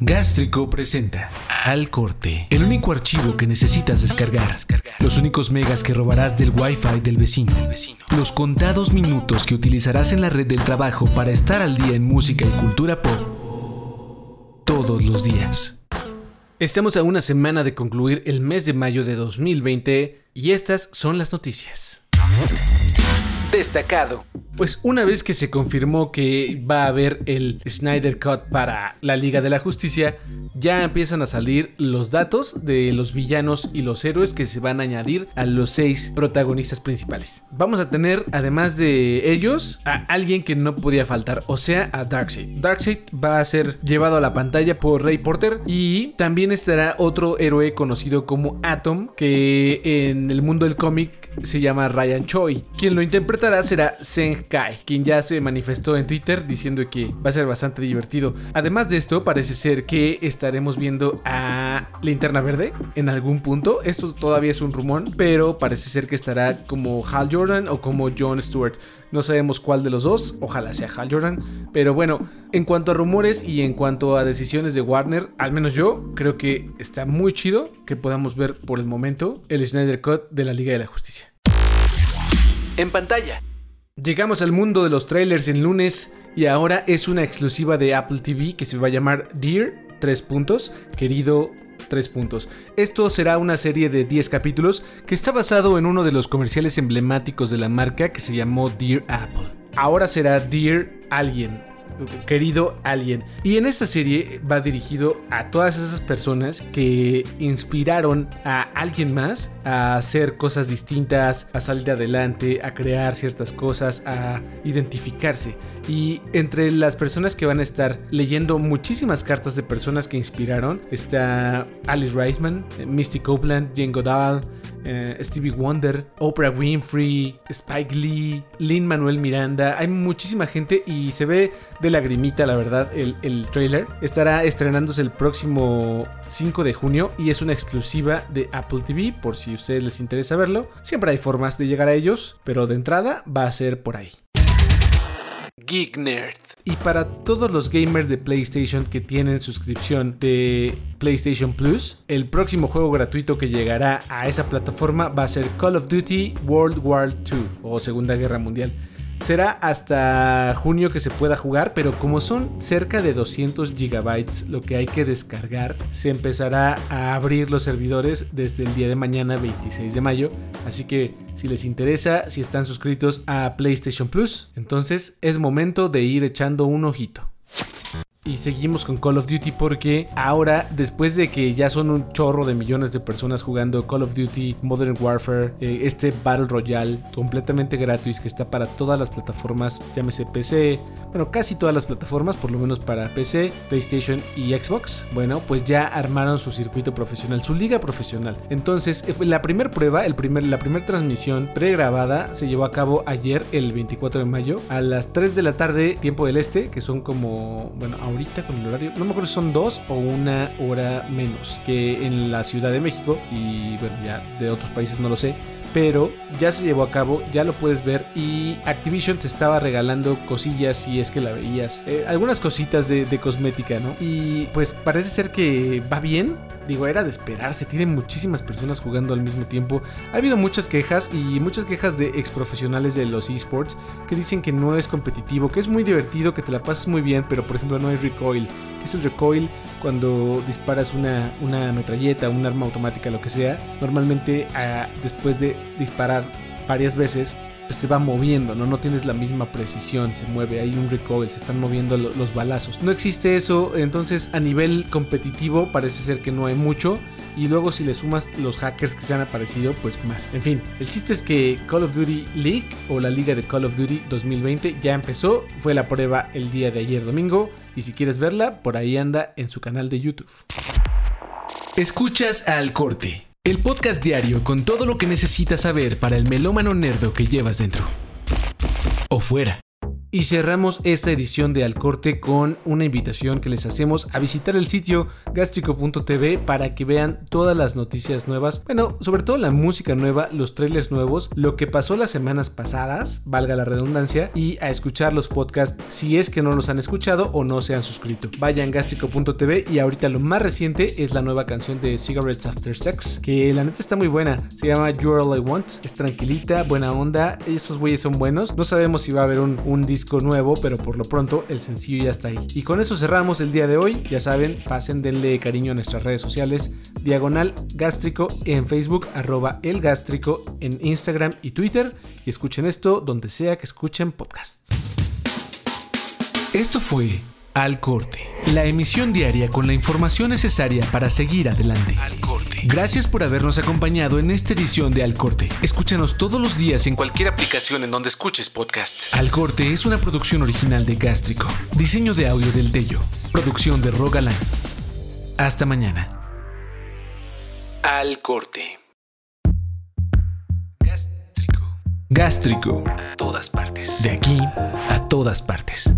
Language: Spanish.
Gástrico presenta Al Corte, el único archivo que necesitas descargar, los únicos megas que robarás del Wi-Fi del vecino, los contados minutos que utilizarás en la red del trabajo para estar al día en música y cultura pop todos los días. Estamos a una semana de concluir el mes de mayo de 2020 y estas son las noticias. Destacado. Pues una vez que se confirmó que va a haber el Snyder Cut para la Liga de la Justicia, ya empiezan a salir los datos de los villanos y los héroes que se van a añadir a los seis protagonistas principales. Vamos a tener, además de ellos, a alguien que no podía faltar, o sea, a Darkseid. Darkseid va a ser llevado a la pantalla por Ray Porter y también estará otro héroe conocido como Atom, que en el mundo del cómic se llama Ryan Choi. Quien lo interpretará será Zeng Kai, quien ya se manifestó en Twitter diciendo que va a ser bastante divertido. Además de esto, parece ser que estaremos viendo a Linterna Verde en algún punto. Esto todavía es un rumor, pero parece ser que estará como Hal Jordan o como John Stewart. No sabemos cuál de los dos, ojalá sea Hal Jordan. Pero bueno, en cuanto a rumores y en cuanto a decisiones de Warner, al menos yo creo que está muy chido que podamos ver por el momento el Snyder Cut de la Liga de la Justicia. En pantalla. Llegamos al mundo de los trailers en lunes y ahora es una exclusiva de Apple TV que se va a llamar Dear 3 puntos, querido 3 puntos. Esto será una serie de 10 capítulos que está basado en uno de los comerciales emblemáticos de la marca que se llamó Dear Apple. Ahora será Dear Alguien, querido Alien. Y en esta serie va dirigido a todas esas personas que inspiraron a alguien más a hacer cosas distintas, a salir adelante, a crear ciertas cosas, a identificarse. Y entre las personas que van a estar leyendo muchísimas cartas de personas que inspiraron está Alice Reisman, Misty Copeland, Jane Goodall, eh, Stevie Wonder, Oprah Winfrey, Spike Lee, Lin Manuel Miranda. Hay muchísima gente y se ve de lagrimita, la verdad, el, el trailer. Estará estrenándose el próximo 5 de junio y es una exclusiva de Apple TV, por si a ustedes les interesa verlo. Siempre hay formas de llegar a ellos, pero de entrada va a ser por ahí. Geek Nerd. Y para todos los gamers de PlayStation que tienen suscripción de PlayStation Plus, el próximo juego gratuito que llegará a esa plataforma va a ser Call of Duty World War II o Segunda Guerra Mundial. Será hasta junio que se pueda jugar, pero como son cerca de 200 gigabytes lo que hay que descargar, se empezará a abrir los servidores desde el día de mañana 26 de mayo. Así que si les interesa, si están suscritos a PlayStation Plus, entonces es momento de ir echando un ojito. Seguimos con Call of Duty porque ahora, después de que ya son un chorro de millones de personas jugando Call of Duty Modern Warfare, eh, este Battle Royale completamente gratis que está para todas las plataformas, llámese PC, bueno, casi todas las plataformas, por lo menos para PC, PlayStation y Xbox. Bueno, pues ya armaron su circuito profesional, su liga profesional. Entonces, eh, la primera prueba, el primer, la primera transmisión pregrabada se llevó a cabo ayer, el 24 de mayo, a las 3 de la tarde, tiempo del este, que son como, bueno, ahorita con el horario, no me acuerdo si son dos o una hora menos que en la Ciudad de México y bueno, ya de otros países no lo sé pero ya se llevó a cabo, ya lo puedes ver y Activision te estaba regalando cosillas si es que la veías, eh, algunas cositas de, de, cosmética, ¿no? Y pues parece ser que va bien, digo, era de esperarse, tienen muchísimas personas jugando al mismo tiempo, ha habido muchas quejas y muchas quejas de ex profesionales de los esports que dicen que no es competitivo, que es muy divertido, que te la pasas muy bien, pero por ejemplo no hay recoil, que es el recoil cuando disparas una, una metralleta, un arma automática, lo que sea, normalmente ah, después de disparar varias veces, pues se va moviendo, ¿no? No tienes la misma precisión, se mueve, hay un recoil, se están moviendo lo, los balazos. No existe eso, entonces a nivel competitivo parece ser que no hay mucho. Y luego si le sumas los hackers que se han aparecido, pues más. En fin, el chiste es que Call of Duty League o la liga de Call of Duty 2020 ya empezó. Fue la prueba el día de ayer domingo. Y si quieres verla, por ahí anda en su canal de YouTube. Escuchas al corte. El podcast diario con todo lo que necesitas saber para el melómano nerdo que llevas dentro. O fuera. Y cerramos esta edición de Al Corte con una invitación que les hacemos a visitar el sitio gastrico.tv para que vean todas las noticias nuevas, bueno, sobre todo la música nueva, los trailers nuevos, lo que pasó las semanas pasadas, valga la redundancia, y a escuchar los podcasts si es que no los han escuchado o no se han suscrito. Vayan gastrico.tv y ahorita lo más reciente es la nueva canción de Cigarettes After Sex, que la neta está muy buena, se llama You're All I Want, es tranquilita, buena onda, esos güeyes son buenos, no sabemos si va a haber un, un disco nuevo, pero por lo pronto el sencillo ya está ahí. Y con eso cerramos el día de hoy. Ya saben, pasen, denle cariño a nuestras redes sociales. Diagonal Gástrico en Facebook, arroba el gástrico en Instagram y Twitter. Y escuchen esto donde sea que escuchen podcast. Esto fue Al Corte, la emisión diaria con la información necesaria para seguir adelante. Al Corte. Gracias por habernos acompañado en esta edición de Al Corte. Escúchanos todos los días en cualquier aplicación en donde escuches podcast. Al Corte es una producción original de Gástrico. Diseño de audio del Tello. Producción de Rogaland. Hasta mañana. Al Corte. Gástrico. Gástrico. A todas partes. De aquí a todas partes.